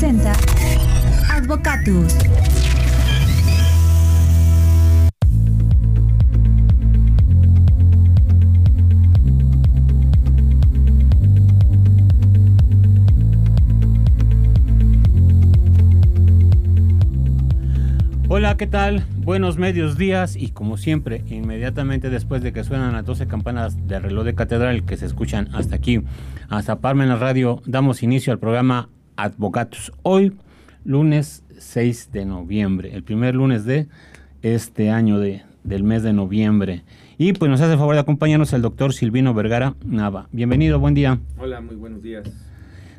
presenta Advocatus. Hola, ¿qué tal? Buenos medios días y como siempre, inmediatamente después de que suenan las 12 campanas del reloj de catedral que se escuchan hasta aquí, hasta Parma en la radio, damos inicio al programa Advocatus. Hoy, lunes 6 de noviembre, el primer lunes de este año de, del mes de noviembre. Y pues nos hace el favor de acompañarnos el doctor Silvino Vergara Nava. Bienvenido, buen día. Hola, muy buenos días.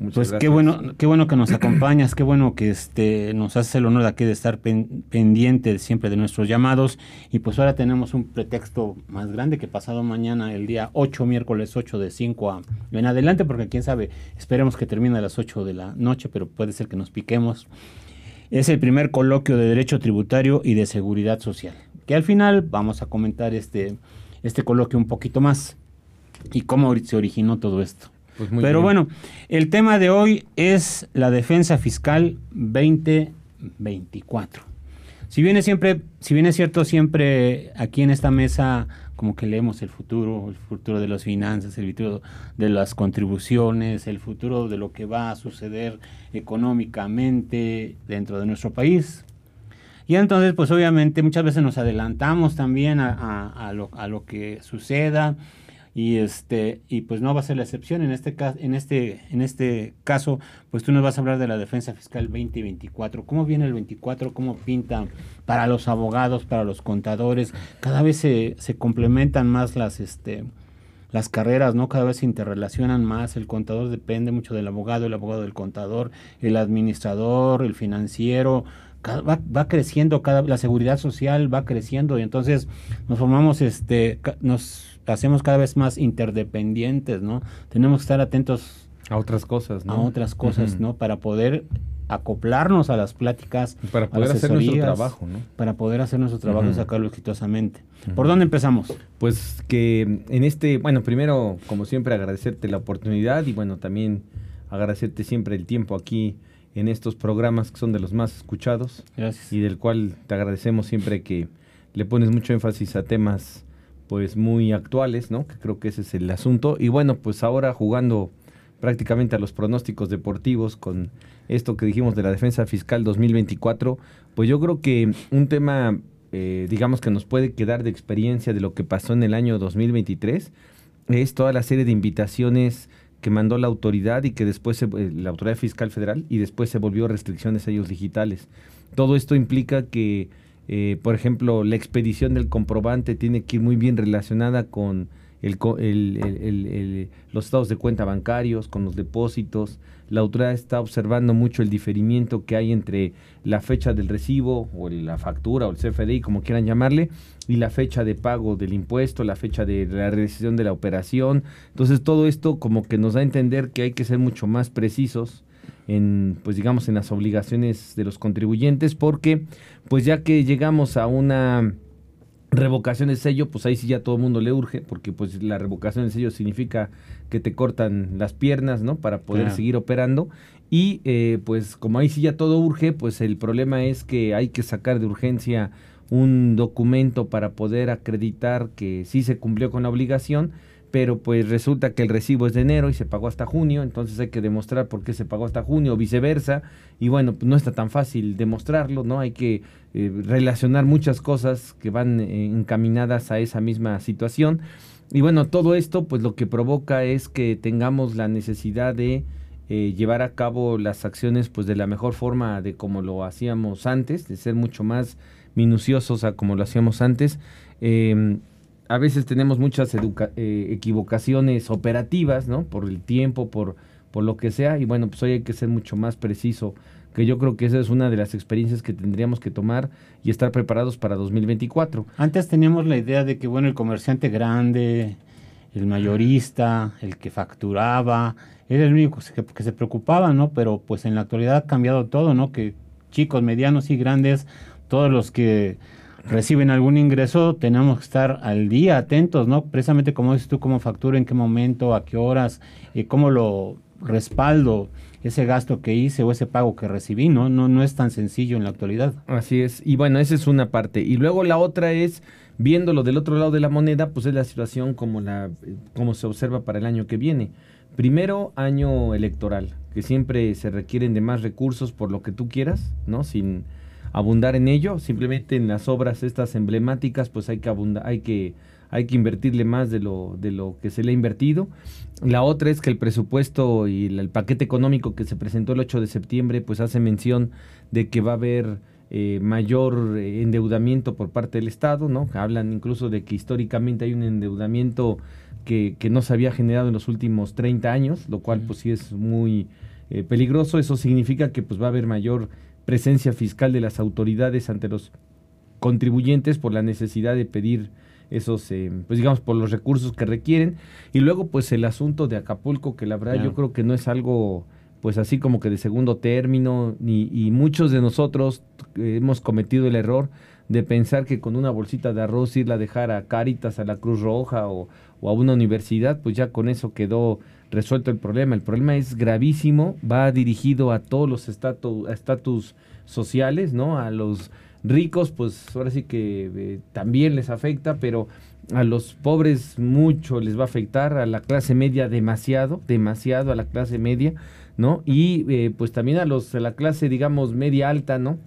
Muchas pues qué bueno, qué bueno que nos acompañas, qué bueno que este nos hace el honor de aquí de estar pendiente siempre de nuestros llamados y pues ahora tenemos un pretexto más grande que pasado mañana el día 8, miércoles 8 de 5 a en adelante porque quién sabe, esperemos que termine a las 8 de la noche, pero puede ser que nos piquemos. Es el primer coloquio de Derecho Tributario y de Seguridad Social, que al final vamos a comentar este este coloquio un poquito más y cómo se originó todo esto. Pues Pero bueno, el tema de hoy es la defensa fiscal 2024. Si bien es siempre, si bien es cierto siempre aquí en esta mesa como que leemos el futuro, el futuro de las finanzas, el futuro de las contribuciones, el futuro de lo que va a suceder económicamente dentro de nuestro país. Y entonces, pues obviamente muchas veces nos adelantamos también a, lo, a lo que suceda y este y pues no va a ser la excepción. En este caso en este en este caso pues tú nos vas a hablar de la defensa fiscal 2024 cómo viene el 24 cómo pinta para los abogados para los contadores cada vez se, se complementan más las este las carreras, ¿no? Cada vez se interrelacionan más, el contador depende mucho del abogado, el abogado del contador, el administrador, el financiero, va, va, creciendo, cada, la seguridad social va creciendo y entonces nos formamos, este, nos hacemos cada vez más interdependientes, ¿no? Tenemos que estar atentos a otras cosas, ¿no? A otras cosas, ¿no? Para poder acoplarnos a las pláticas, para poder hacer nuestro trabajo, ¿no? Para poder hacer nuestro trabajo y sacarlo exitosamente. ¿Por dónde empezamos? Pues que en este, bueno, primero, como siempre, agradecerte la oportunidad y bueno, también agradecerte siempre el tiempo aquí en estos programas que son de los más escuchados. Gracias. Y del cual te agradecemos siempre que le pones mucho énfasis a temas pues muy actuales, ¿no? Que creo que ese es el asunto. Y bueno, pues ahora jugando prácticamente a los pronósticos deportivos con esto que dijimos de la defensa fiscal 2024, pues yo creo que un tema, eh, digamos que nos puede quedar de experiencia de lo que pasó en el año 2023, es toda la serie de invitaciones que mandó la autoridad y que después, eh, la autoridad fiscal federal, y después se volvió restricciones a ellos digitales. Todo esto implica que eh, por ejemplo, la expedición del comprobante tiene que ir muy bien relacionada con el, los estados de cuenta bancarios, con los depósitos. La autoridad está observando mucho el diferimiento que hay entre la fecha del recibo o la factura o el CFDI, como quieran llamarle, y la fecha de pago del impuesto, la fecha de la realización de la operación. Entonces todo esto como que nos da a entender que hay que ser mucho más precisos en, pues digamos, en las obligaciones de los contribuyentes, porque pues ya que llegamos a una revocación de sello, pues ahí sí ya todo el mundo le urge, porque pues la revocación de sello significa que te cortan las piernas, ¿no? Para poder seguir operando. Y eh, pues como ahí sí ya todo urge, pues el problema es que hay que sacar de urgencia un documento para poder acreditar que sí se cumplió con la obligación pero pues resulta que el recibo es de enero y se pagó hasta junio, entonces hay que demostrar por qué se pagó hasta junio o viceversa, y bueno, pues no está tan fácil demostrarlo, ¿no? Hay que eh, relacionar muchas cosas que van eh, encaminadas a esa misma situación. Y bueno, todo esto pues lo que provoca es que tengamos la necesidad de eh, llevar a cabo las acciones pues de la mejor forma de como lo hacíamos antes, de ser mucho más minuciosos a como lo hacíamos antes. Eh, a veces tenemos muchas eh, equivocaciones operativas, ¿no? Por el tiempo, por, por lo que sea, y bueno, pues hoy hay que ser mucho más preciso, que yo creo que esa es una de las experiencias que tendríamos que tomar y estar preparados para 2024. Antes teníamos la idea de que, bueno, el comerciante grande, el mayorista, el que facturaba, era el único que, que se preocupaba, ¿no? Pero pues en la actualidad ha cambiado todo, ¿no? Que chicos, medianos y grandes, todos los que reciben algún ingreso, tenemos que estar al día, atentos, ¿no? Precisamente como dices tú, cómo factura, en qué momento, a qué horas, y cómo lo respaldo ese gasto que hice o ese pago que recibí, ¿no? No, no es tan sencillo en la actualidad. Así es. Y bueno, esa es una parte. Y luego la otra es, viéndolo del otro lado de la moneda, pues es la situación como, la, como se observa para el año que viene. Primero, año electoral, que siempre se requieren de más recursos por lo que tú quieras, ¿no? Sin abundar en ello, simplemente en las obras estas emblemáticas, pues hay que abundar, hay que hay que invertirle más de lo, de lo que se le ha invertido. La otra es que el presupuesto y el, paquete económico que se presentó el 8 de septiembre, pues hace mención de que va a haber eh, mayor eh, endeudamiento por parte del Estado, ¿no? Hablan incluso de que históricamente hay un endeudamiento que, que no se había generado en los últimos 30 años, lo cual pues sí es muy eh, peligroso. Eso significa que pues va a haber mayor presencia fiscal de las autoridades ante los contribuyentes por la necesidad de pedir esos, eh, pues digamos, por los recursos que requieren. Y luego, pues el asunto de Acapulco, que la verdad yo creo que no es algo, pues así como que de segundo término, ni, y muchos de nosotros eh, hemos cometido el error de pensar que con una bolsita de arroz irla a dejar a Caritas, a la Cruz Roja o, o a una universidad, pues ya con eso quedó resuelto el problema. El problema es gravísimo, va dirigido a todos los estatus sociales, ¿no? A los ricos, pues ahora sí que eh, también les afecta, pero a los pobres mucho les va a afectar, a la clase media demasiado, demasiado a la clase media, ¿no? Y eh, pues también a los a la clase, digamos, media alta, ¿no?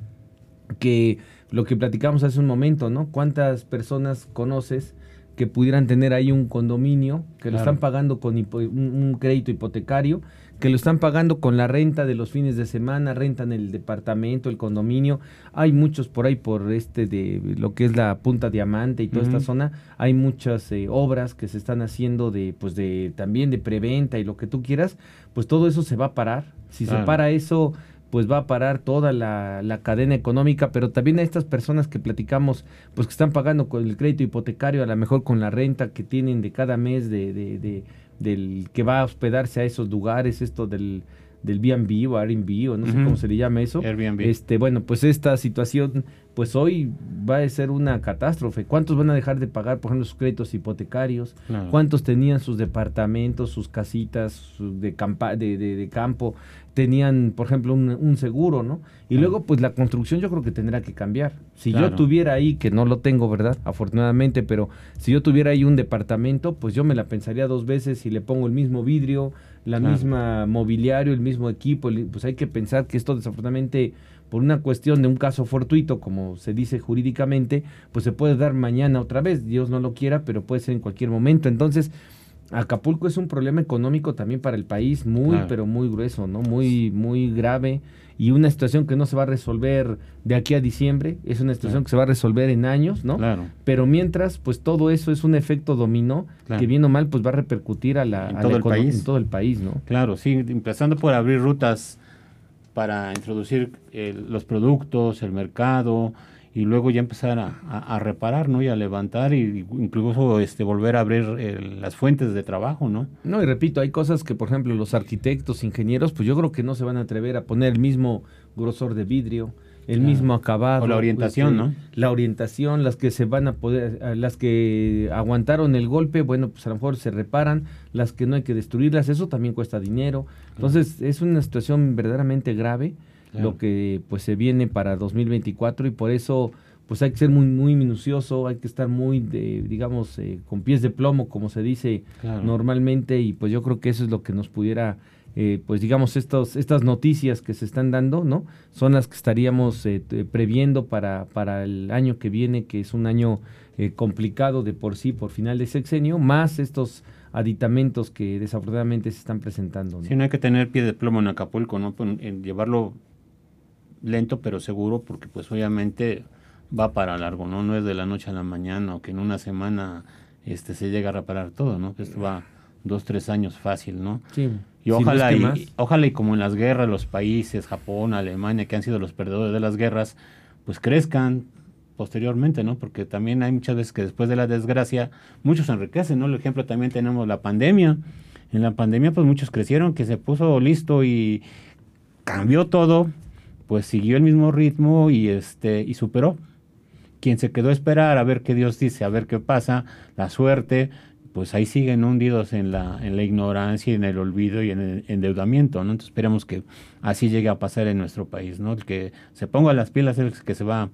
Que lo que platicamos hace un momento, ¿no? ¿Cuántas personas conoces que pudieran tener ahí un condominio, que lo están pagando con un crédito hipotecario? que lo están pagando con la renta de los fines de semana, rentan el departamento, el condominio. Hay muchos por ahí, por este de lo que es la Punta Diamante y toda esta zona, hay muchas eh, obras que se están haciendo de, pues de, también de preventa y lo que tú quieras, pues todo eso se va a parar. Si se para eso, pues va a parar toda la, la, cadena económica, pero también a estas personas que platicamos, pues que están pagando con el crédito hipotecario, a lo mejor con la renta que tienen de cada mes de, de, de del que va a hospedarse a esos lugares, esto del, del B&B o Airbnb o no sé cómo se le llama eso. Airbnb. Este, bueno, pues esta situación, pues hoy va a ser una catástrofe. ¿Cuántos van a dejar de pagar, por ejemplo, sus créditos hipotecarios? ¿Cuántos tenían sus departamentos, sus casitas de, campa de, de, campo? Tenían, por ejemplo, un, seguro, ¿no? Y luego, pues la construcción yo creo que tendrá que cambiar. Si yo tuviera ahí, que no lo tengo, ¿verdad? Afortunadamente, pero si yo tuviera ahí un departamento, pues yo me la pensaría dos veces si le pongo el mismo vidrio, la misma mobiliario, el mismo equipo, pues hay que pensar que esto desafortunadamente por una cuestión de un caso fortuito, como se dice jurídicamente, pues se puede dar mañana otra vez, Dios no lo quiera, pero puede ser en cualquier momento. Entonces, Acapulco es un problema económico también para el país muy, pero muy grueso, ¿no? Muy, muy grave y una situación que no se va a resolver de aquí a diciembre, es una situación que se va a resolver en años, ¿no? Claro. Pero mientras, pues todo eso es un efecto dominó que bien o mal, pues va a repercutir a la, en, todo, el país. en todo el país, ¿no? Claro, sí, empezando por abrir rutas para introducir los productos, el mercado, y luego ya empezar a, reparar, ¿no? Y a levantar y incluso este volver a abrir eh, las fuentes de trabajo, ¿no? No, y repito, hay cosas que, por ejemplo, los arquitectos, ingenieros, pues yo creo que no se van a atrever a poner el mismo grosor de vidrio, el mismo acabado. O la orientación, este, ¿no? La orientación, las que se van a poder, las que aguantaron el golpe, bueno, pues a lo mejor se reparan, las que no hay que destruirlas, eso también cuesta dinero. Entonces, es una situación verdaderamente grave lo que pues se viene para 2024 y por eso pues hay que ser muy muy minucioso, hay que estar muy de, digamos eh, con pies de plomo como se dice normalmente y pues yo creo que eso es lo que nos pudiera eh, pues digamos estos estas noticias que se están dando no son las que estaríamos eh, previendo para para el año que viene que es un año complicado de por sí por final de sexenio más estos aditamentos que desafortunadamente se están presentando. ¿no? Sí, no hay que tener pie de plomo en Acapulco, ¿no? Pues, en llevarlo lento pero seguro porque pues obviamente va para largo, ¿no? No es de la noche a la mañana o que en una semana este se llega a reparar todo, ¿no? Esto va dos, tres años fácil, ¿no? Sí. Y ojalá, y, ojalá y como en las guerras los países, Japón, Alemania, que han sido los perdedores de las guerras, pues crezcan posteriormente, ¿no? Porque también hay muchas veces que después de la desgracia, muchos enriquecen, ¿no? El ejemplo también tenemos la pandemia. En la pandemia, pues muchos crecieron, que se puso listo y cambió todo, pues siguió el mismo ritmo y este y superó. Quien se quedó a esperar a ver qué Dios dice, a ver qué pasa, la suerte, pues ahí siguen hundidos en la, en la ignorancia, en el olvido y en el endeudamiento, ¿no? Entonces esperemos que así llegue a pasar en nuestro país, ¿no? El que se ponga las pilas es el que se va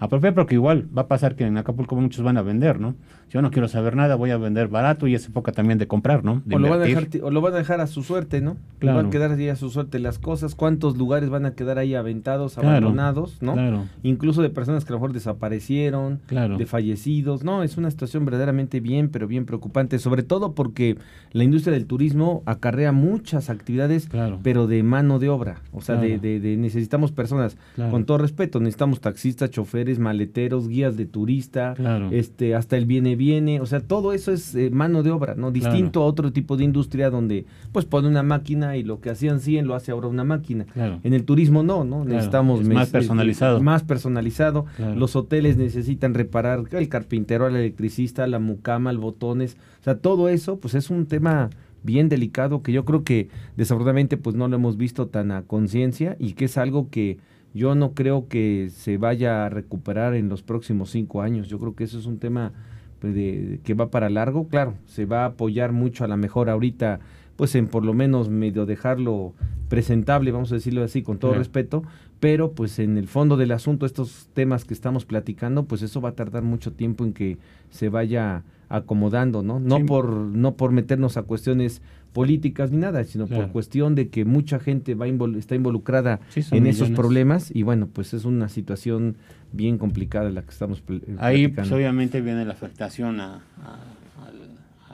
apropiar, porque igual va a pasar que en Acapulco muchos van a vender, ¿no? Yo no quiero saber nada, voy a vender barato y es época también de comprar, ¿no? o, lo van a dejar, o lo van a dejar a su suerte, ¿no? Claro. Van a quedar ahí a su suerte las cosas, cuántos lugares van a quedar ahí aventados, abandonados, ¿no? Claro. Incluso de personas que a lo mejor desaparecieron, claro. de fallecidos, ¿no? Es una situación verdaderamente bien, pero bien preocupante, sobre todo porque la industria del turismo acarrea muchas actividades, pero de mano de obra, o sea, de, de, necesitamos personas, con todo respeto, necesitamos taxistas, choferes, maleteros, guías de turista, este, hasta el viene viene, o sea, todo eso es eh, mano de obra, ¿no? Distinto a otro tipo de industria donde pues pone una máquina y lo que hacían 100 lo hace ahora una máquina. En el turismo no, ¿no? Necesitamos más personalizado. Más personalizado. Los hoteles necesitan reparar el carpintero, el electricista, la mucama, el botones, o sea, todo eso pues es un tema bien delicado que yo creo que desafortunadamente pues no lo hemos visto tan a conciencia y que es algo que yo no creo que se vaya a recuperar en los próximos cinco años. Yo creo que eso es un tema de, que va para largo, claro, se va a apoyar mucho a la mejor ahorita, pues en por lo menos medio dejarlo presentable, vamos a decirlo así, con todo respeto, pero pues en el fondo del asunto, estos temas que estamos platicando, pues eso va a tardar mucho tiempo en que se vaya acomodando, ¿no? No por no por meternos a cuestiones políticas ni nada, sino por cuestión de que mucha gente va está involucrada en esos problemas y bueno, pues es una situación bien complicada la que estamos eh, Ahí pues, obviamente viene la afectación a,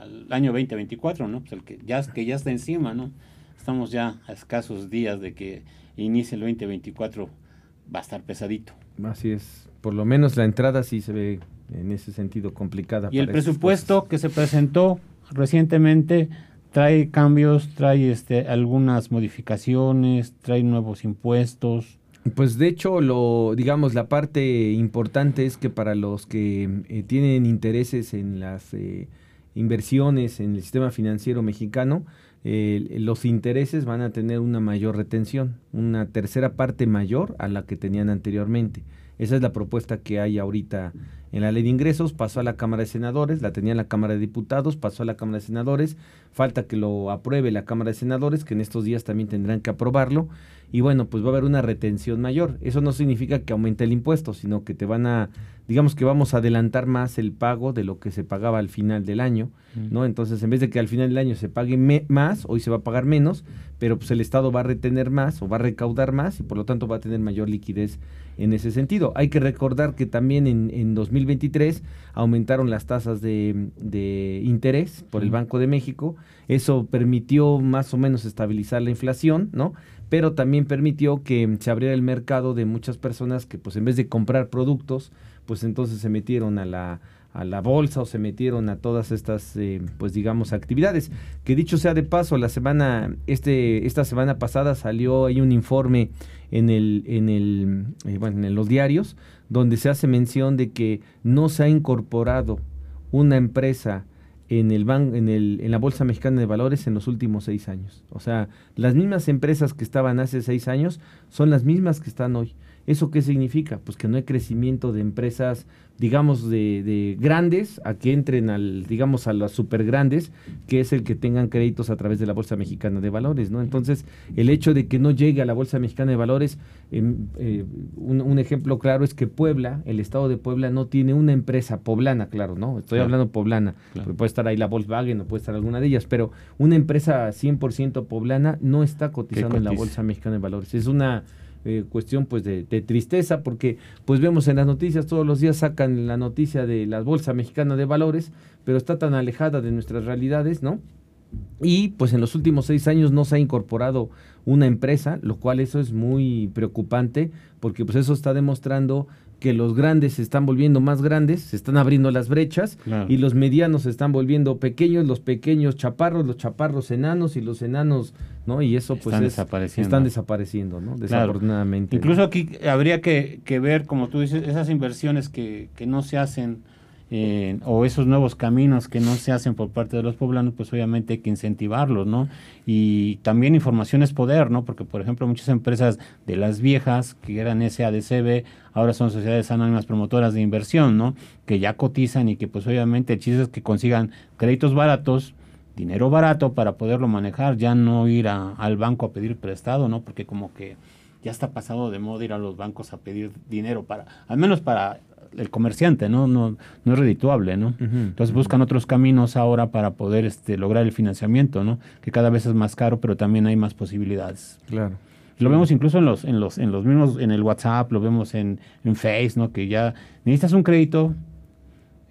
al, año 2024, ¿no? Pues el que ya, que ya está encima, ¿no? Estamos ya a escasos días de que inicie el 2024, va a estar pesadito. Así es, por lo menos la entrada sí se ve en ese sentido complicada. Y el presupuesto que se presentó recientemente trae cambios, trae este, algunas modificaciones, trae nuevos impuestos. Pues de hecho, lo, digamos, la parte importante es que para los que eh, tienen intereses en las eh, inversiones en el sistema financiero mexicano, los intereses van a tener una mayor retención, una tercera parte mayor a la que tenían anteriormente. Esa es la propuesta que hay ahorita en la ley de ingresos, pasó a la Cámara de Senadores, la tenía en la Cámara de Diputados, pasó a la Cámara de Senadores, falta que lo apruebe la Cámara de Senadores, que en estos días también tendrán que aprobarlo, y bueno, pues va a haber una retención mayor. Eso no significa que aumente el impuesto, sino que te van a, digamos que vamos a adelantar más el pago de lo que se pagaba al final del año, ¿no? Entonces, en vez de que al final del año se pague más, hoy se va a pagar menos, pero pues el Estado va a retener más o va a recaudar más y por lo tanto va a tener mayor liquidez en ese sentido. Hay que recordar que también en, en 2023 aumentaron las tasas de, de interés por el Banco de México. Eso permitió más o menos estabilizar la inflación, ¿no? Pero también permitió que se abriera el mercado de muchas personas que pues en vez de comprar productos, pues entonces se metieron a la a la bolsa o se metieron a todas estas eh, pues digamos actividades que dicho sea de paso la semana este esta semana pasada salió ahí un informe en el en el eh, bueno en los diarios donde se hace mención de que no se ha incorporado una empresa en el ban en el en la bolsa mexicana de valores en los últimos seis años. O sea las mismas empresas que estaban hace seis años son las mismas que están hoy ¿Eso qué significa? Pues que no hay crecimiento de empresas, digamos, de, de, grandes a que entren al, digamos, a las super grandes, que es el que tengan créditos a través de la Bolsa Mexicana de Valores, ¿no? Entonces, el hecho de que no llegue a la Bolsa Mexicana de Valores, em, eh, un, ejemplo claro es que Puebla, el estado de Puebla, no tiene una empresa poblana, claro, ¿no? Estoy hablando poblana, puede estar ahí la Volkswagen o puede estar alguna de ellas, pero una empresa 100% poblana no está cotizando en la Bolsa Mexicana de Valores. Es una eh, cuestión pues de, tristeza porque pues vemos en las noticias todos los días sacan la noticia de la bolsa mexicana de valores pero está tan alejada de nuestras realidades no y pues en los últimos seis años no se ha incorporado una empresa lo cual eso es muy preocupante porque pues eso está demostrando que los grandes se están volviendo más grandes, se están abriendo las brechas y los medianos se están volviendo pequeños, los pequeños chaparros, los chaparros enanos y los enanos, ¿no? Y eso pues están desapareciendo. están desapareciendo, ¿no? Desafortunadamente. Incluso aquí habría que, que, ver, como tú dices, esas inversiones que, que no se hacen eh, o esos nuevos caminos que no se hacen por parte de los poblanos, pues obviamente hay que incentivarlos, ¿no? Y también información es poder, ¿no? Porque, por ejemplo, muchas empresas de las viejas, que eran SADCB, ahora son sociedades anónimas promotoras de inversión, ¿no? Que ya cotizan y que, pues obviamente, el chiste es que consigan créditos baratos, dinero barato para poderlo manejar, ya no ir al banco a pedir prestado, ¿no? Porque como que ya está pasado de moda ir a los bancos a pedir dinero para, al menos para el comerciante, ¿no? No, no es redituable, ¿no? Entonces buscan otros caminos ahora para poder este, lograr el financiamiento, ¿no? Que cada vez es más caro, pero también hay más posibilidades. Claro. Lo vemos incluso en los, en los, en los mismos, en el WhatsApp, lo vemos en, en Face, ¿no? Que ya necesitas un crédito,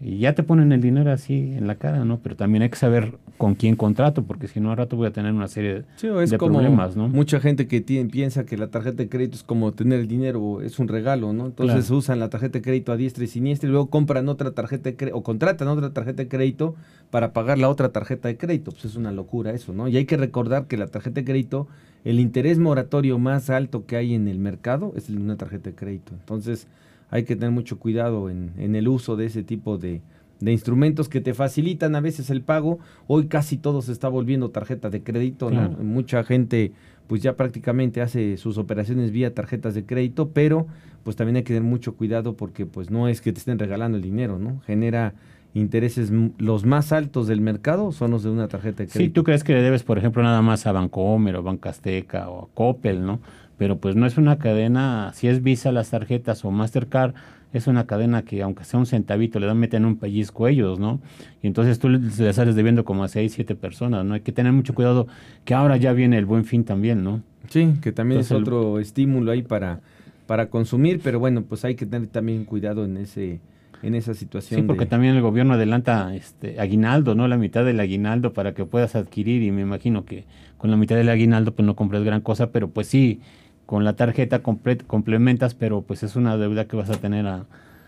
y ya te ponen el dinero así en la cara, ¿no? Pero también hay que saber con quién contrato, porque si no, al rato voy a tener una serie de problemas, ¿no? Mucha gente que tiene, piensa que la tarjeta de crédito es como tener el dinero, es un regalo, ¿no? Entonces usan la tarjeta de crédito a diestra y siniestra y luego compran otra tarjeta de crédito o contratan otra tarjeta de crédito para pagar la otra tarjeta de crédito. Pues es una locura eso, ¿no? Y hay que recordar que la tarjeta de crédito, el interés moratorio más alto que hay en el mercado es el de una tarjeta de crédito. Entonces, hay que tener mucho cuidado en, en el uso de ese tipo de, de, instrumentos que te facilitan a veces el pago. Hoy casi todo se está volviendo tarjeta de crédito, Mucha gente pues ya prácticamente hace sus operaciones vía tarjetas de crédito, pero pues también hay que tener mucho cuidado porque pues no es que te estén regalando el dinero, ¿no? Genera intereses los más altos del mercado son los de una tarjeta de crédito. Sí, tú crees que le debes, por ejemplo, nada más a Bancomer o Banca Azteca o a Coppel, ¿no? pero pues no es una cadena, si es Visa las tarjetas o Mastercard, es una cadena que aunque sea un centavito le dan meten un pellizco ellos, ¿no? Y entonces tú le sales debiendo como a seis, siete personas, ¿no? Hay que tener mucho cuidado que ahora ya viene el buen fin también, ¿no? Sí, que también es otro estímulo ahí para, para consumir, pero bueno, pues hay que tener también cuidado en ese en esa situación. Sí, porque también el gobierno adelanta este aguinaldo, ¿no? La mitad del aguinaldo para que puedas adquirir y me imagino que con la mitad del aguinaldo pues no compras gran cosa, pero pues sí, con la tarjeta complementas, pero pues es una deuda que vas a tener a,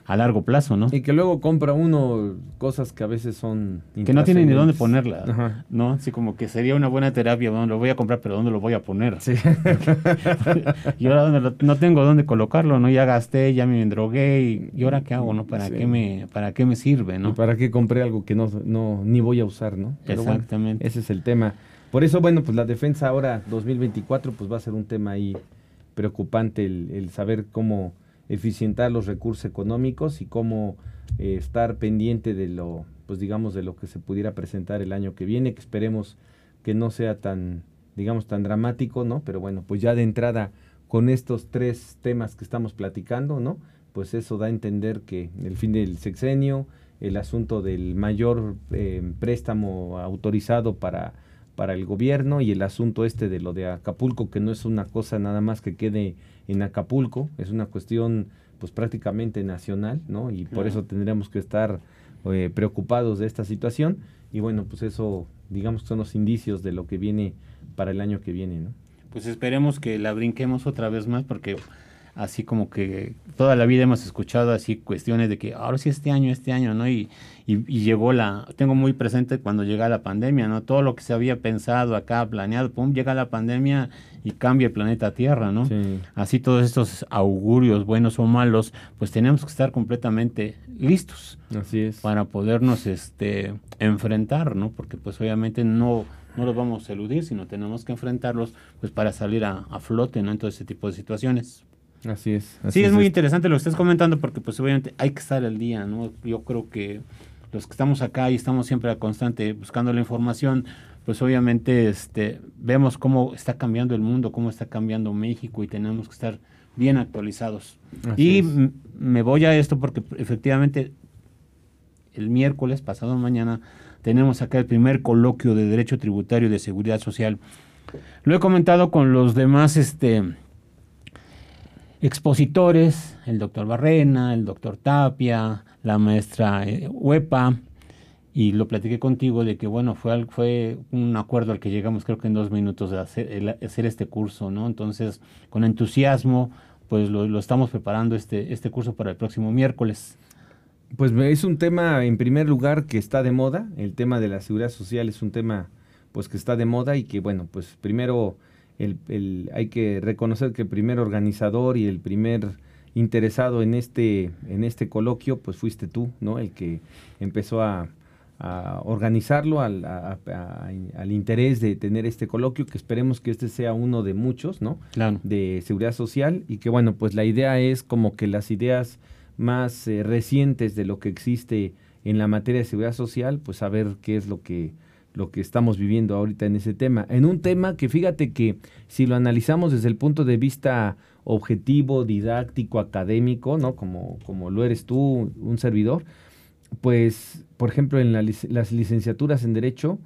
largo plazo, ¿no? Y que luego compra uno cosas que a veces son... Que no tiene ni dónde ponerla, ¿no? Así como que sería una buena terapia, bueno, lo voy a comprar, pero ¿dónde lo voy a poner? Sí. y ahora no tengo dónde colocarlo, ¿no? Ya gasté, ya me drogué, y, ahora qué hago, ¿no? ¿Para, qué, me, para qué me sirve, no? para qué compré algo que no, no ni voy a usar, ¿no? Exactamente. ese es el tema. Por eso, bueno, pues la defensa ahora 2024 pues va a ser un tema ahí preocupante el, saber cómo eficientar los recursos económicos y cómo eh, estar pendiente de lo, pues digamos, de lo que se pudiera presentar el año que viene, que esperemos que no sea tan, digamos, tan dramático, ¿no? Pero bueno, pues ya de entrada con estos tres temas que estamos platicando, ¿no? Pues eso da a entender que el fin del sexenio, el asunto del mayor eh, préstamo autorizado para para el gobierno y el asunto este de lo de Acapulco, que no es una cosa nada más que quede en Acapulco, es una cuestión pues prácticamente nacional, ¿no? Y por eso tendríamos que estar eh, preocupados de esta situación y bueno, pues eso digamos son los indicios de lo que viene para el año que viene, ¿no? Pues esperemos que la brinquemos otra vez más porque así como que toda la vida hemos escuchado así cuestiones de que ahora sí este año, este año, ¿no? Y, y, llegó la, tengo muy presente cuando llega la pandemia, ¿no? Todo lo que se había pensado acá, planeado, pum, llega la pandemia y cambia el planeta Tierra, ¿no? Así todos estos augurios, buenos o malos, pues tenemos que estar completamente listos. Así es. Para podernos este, enfrentar, ¿no? Porque pues obviamente no no los vamos a eludir, sino tenemos que enfrentarlos pues para salir a, a flote, ¿no? En todo ese tipo de situaciones. Así es. sí, es, muy interesante lo que estás comentando porque pues obviamente hay que estar al día, ¿no? Yo creo que los que estamos acá y estamos siempre a constante buscando la información, pues obviamente este, vemos cómo está cambiando el mundo, cómo está cambiando México y tenemos que estar bien actualizados. y me voy a esto porque efectivamente el miércoles pasado mañana tenemos acá el primer coloquio de Derecho Tributario y de Seguridad Social. Lo he comentado con los demás este, expositores, el doctor Barrena, el doctor Tapia, la maestra eh, Huepa, y lo platiqué contigo de que, bueno, fue, fue un acuerdo al que llegamos creo que en dos minutos de hacer, hacer este curso, ¿no? Entonces, con entusiasmo, pues lo, lo, estamos preparando este, este curso para el próximo miércoles. Pues es un tema, en primer lugar, que está de moda, el tema de la seguridad social es un tema, pues que está de moda y que, bueno, pues primero el, hay que reconocer que el primer organizador y el primer interesado en este, en este coloquio, pues fuiste tú, ¿no? El que empezó a, a organizarlo al, al, interés de tener este coloquio, que esperemos que este sea uno de muchos, ¿no? Claro. De seguridad social y que, bueno, pues la idea es como que las ideas más eh, recientes de lo que existe en la materia de seguridad social, pues a ver qué es lo que lo que estamos viviendo ahorita en ese tema. En un tema que fíjate que si lo analizamos desde el punto de vista objetivo, didáctico, académico, ¿no? Como, como lo eres tú, un servidor, pues, por ejemplo, en las licenciaturas en Derecho,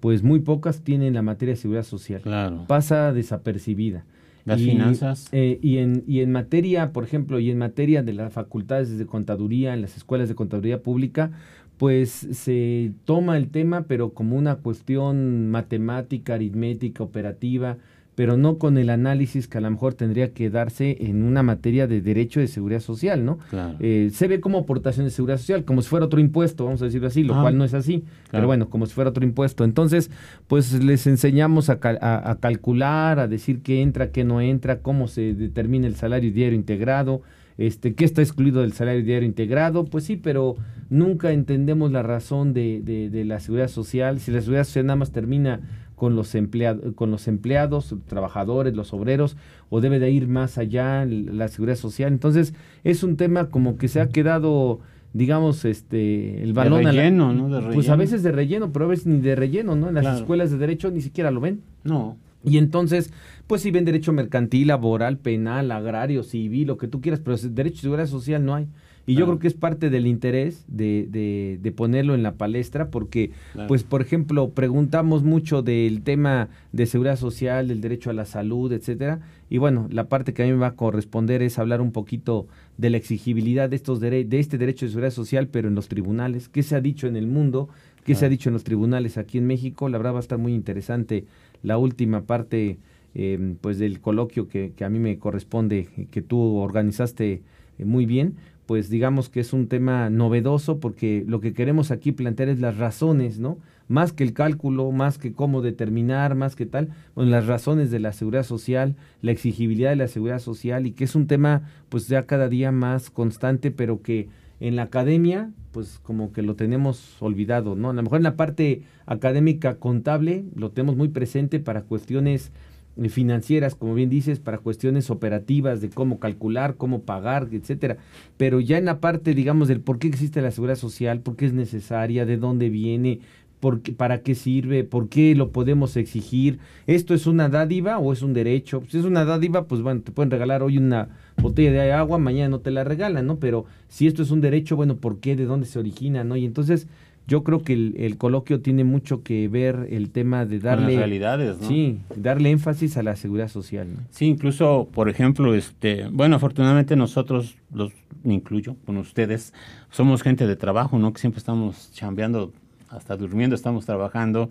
pues muy pocas tienen la materia de seguridad social. Claro. Pasa desapercibida. Las finanzas. Eh, y, en, y en materia, por ejemplo, y en materia de las facultades de contaduría, en las escuelas de contaduría pública, pues se toma el tema, pero como una cuestión matemática, aritmética, operativa, pero no con el análisis que a lo mejor tendría que darse en una materia de derecho de seguridad social, ¿no? Eh, se ve como aportación de seguridad social, como si fuera otro impuesto, vamos a decirlo así, lo ah. cual no es así, pero bueno, como si fuera otro impuesto. Entonces, pues les enseñamos a, a, calcular, a decir qué entra, qué no entra, cómo se determina el salario diario integrado, este, qué está excluido del salario diario integrado, pues sí, pero nunca entendemos la razón de, de, de la seguridad social. Si la seguridad social nada más termina con los, empleados, con los empleados, trabajadores, los obreros, o debe de ir más allá la seguridad social. Entonces, es un tema como que se ha quedado, digamos, este, el balón de relleno, ¿no? De relleno. Pues a veces de relleno, pero a veces ni de relleno, ¿no? En las escuelas de derecho ni siquiera lo ven. No. Y entonces, pues si ven derecho mercantil, laboral, penal, agrario, civil, lo que tú quieras, pero derecho de seguridad social no hay. Y yo creo que es parte del interés de, de, de ponerlo en la palestra, porque, pues, por ejemplo, preguntamos mucho del tema de seguridad social, del derecho a la salud, etcétera. Y bueno, la parte que a mí me va a corresponder es hablar un poquito de la exigibilidad de estos de este derecho de seguridad social, pero en los tribunales. ¿Qué se ha dicho en el mundo? ¿Qué se ha dicho en los tribunales aquí en México? La verdad va a estar muy interesante la última parte, eh, pues, del coloquio que, que, a mí me corresponde, que tú organizaste eh, muy bien pues digamos que es un tema novedoso porque lo que queremos aquí plantear es las razones, ¿no? Más que el cálculo, más que cómo determinar, más que tal, bueno, las razones de la seguridad social, la exigibilidad de la seguridad social y que es un tema pues ya cada día más constante, pero que en la academia pues como que lo tenemos olvidado, ¿no? A lo mejor en la parte académica contable lo tenemos muy presente para cuestiones eh, financieras, como bien dices, para cuestiones operativas de cómo calcular, cómo pagar, etcétera. Pero ya en la parte, digamos, del por qué existe la seguridad social, por qué es necesaria, de dónde viene, por qué, para qué sirve, por qué lo podemos exigir, esto es una dádiva o es un derecho. Si es una dádiva, pues bueno, te pueden regalar hoy una botella de agua, mañana no te la regalan, ¿no? Pero si esto es un derecho, bueno, ¿por qué? ¿De dónde se origina? ¿No? Y entonces yo creo que el, coloquio tiene mucho que ver el tema de darle realidades, ¿no? sí, darle énfasis a la seguridad social. Sí, incluso, por ejemplo, este, bueno, afortunadamente nosotros, los me incluyo con ustedes, somos gente de trabajo, ¿no? Que siempre estamos chambeando, hasta durmiendo estamos trabajando.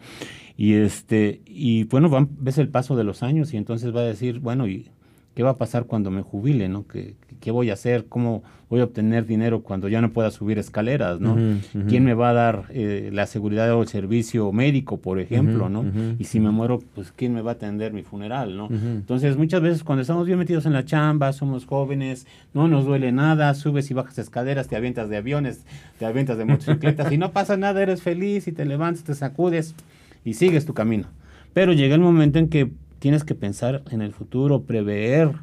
Y este y bueno, van, ves el paso de los años y entonces va a decir, bueno, y qué va a pasar cuando me jubile, ¿no? ¿Qué, qué voy a hacer? ¿Cómo voy a obtener dinero cuando ya no pueda subir escaleras, ¿no? ¿Quién me va a dar eh, la seguridad o el servicio médico, por ejemplo, ¿no? Y si me muero, pues ¿quién me va a atender mi funeral, ¿no? Entonces, muchas veces cuando estamos bien metidos en la chamba, somos jóvenes, no nos duele nada, subes y bajas escaleras, te avientas de aviones, te avientas de motocicletas y no pasa nada, eres feliz y te levantas, te sacudes y sigues tu camino. Pero llega el momento en que tienes que pensar en el futuro, prever,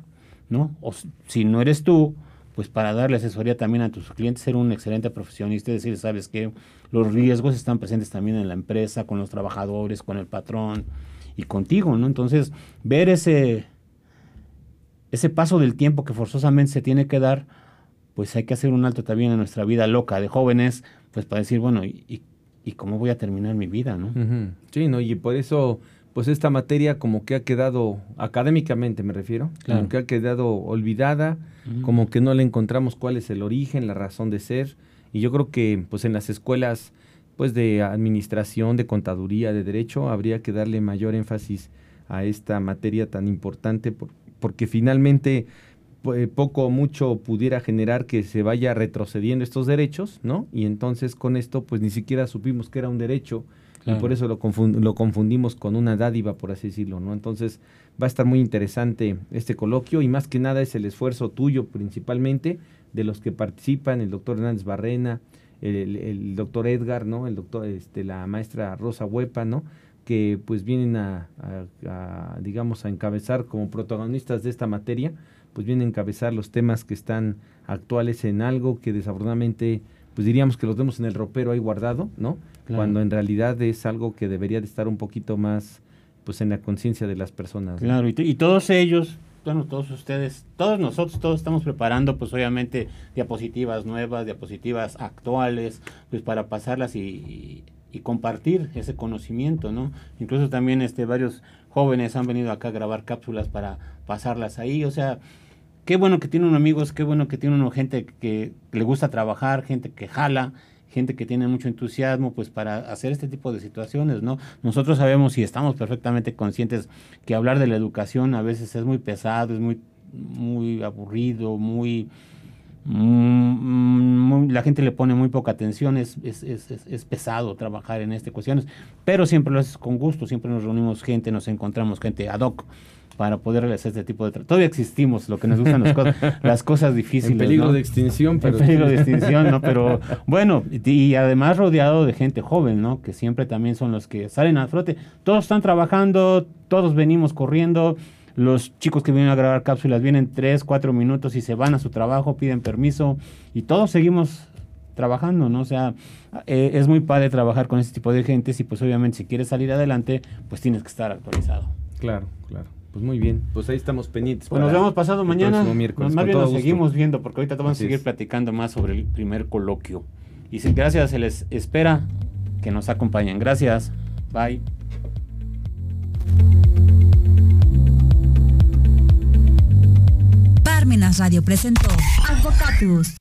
¿no? O si no eres tú, pues para darle asesoría también a tus clientes, ser un excelente profesionista y decir, sabes que los riesgos están presentes también en la empresa, con los trabajadores, con el patrón y contigo, ¿no? Entonces, ver ese, ese paso del tiempo que forzosamente se tiene que dar, pues hay que hacer un alto también en nuestra vida loca de jóvenes, pues para decir, bueno, ¿y, y cómo voy a terminar mi vida, no? Sí, ¿no? Y por eso pues esta materia como que ha quedado, académicamente me refiero, como que ha quedado olvidada, como que no le encontramos cuál es el origen, la razón de ser. Y yo creo que pues en las escuelas pues de administración, de contaduría, de derecho, habría que darle mayor énfasis a esta materia tan importante porque finalmente poco o mucho pudiera generar que se vaya retrocediendo estos derechos, ¿no? Y entonces con esto pues ni siquiera supimos que era un derecho y por eso lo, lo confundimos con una dádiva, por así decirlo, ¿no? Entonces va a estar muy interesante este coloquio y más que nada es el esfuerzo tuyo principalmente, de los que participan, el doctor Hernández Barrena, el, doctor Edgar, ¿no? El doctor, este, la maestra Rosa Huepa, ¿no? Que pues vienen a, digamos, a encabezar como protagonistas de esta materia, pues vienen a encabezar los temas que están actuales en algo que desafortunadamente, pues diríamos que los vemos en el ropero ahí guardado, ¿no? Cuando en realidad es algo que debería de estar un poquito más, pues en la conciencia de las personas. Claro, y todos ellos bueno, todos ustedes, todos nosotros, todos estamos preparando, pues obviamente, diapositivas nuevas, diapositivas actuales, pues para pasarlas y, compartir ese conocimiento, ¿no? Incluso también este, varios jóvenes han venido acá a grabar cápsulas para pasarlas ahí, o sea, qué bueno que tiene uno amigos, qué bueno que tiene uno gente que le gusta trabajar, gente que jala, gente que tiene mucho entusiasmo pues para hacer este tipo de situaciones, ¿no? Nosotros sabemos y estamos perfectamente conscientes que hablar de la educación a veces es muy pesado, es muy, muy aburrido, muy... Mm, la gente le pone muy poca atención, es, es, es, es, pesado trabajar en estas cuestiones, pero siempre lo haces con gusto, siempre nos reunimos gente, nos encontramos gente ad hoc para poder realizar este tipo de... Todavía existimos, lo que nos gustan las cosas, las cosas difíciles. En peligro de extinción, pero... En peligro de extinción, ¿no? Pero bueno, y, además rodeado de gente joven, ¿no? Que siempre también son los que salen al flote. Todos están trabajando, todos venimos corriendo. Los chicos que vienen a grabar cápsulas vienen tres, cuatro minutos y se van a su trabajo, piden permiso y todos seguimos trabajando, ¿no? O sea, eh, es muy padre trabajar con este tipo de gente y pues obviamente si quieres salir adelante, pues tienes que estar actualizado. Claro, claro. Pues muy bien, pues ahí estamos pendientes. Pues nos vemos pasado mañana. Miércoles, más bien nos seguimos viendo porque ahorita vamos a seguir platicando más sobre el primer coloquio. Y sin gracias, se les espera que nos acompañen. Gracias. Bye. Parmenas Radio presentó Advocatus.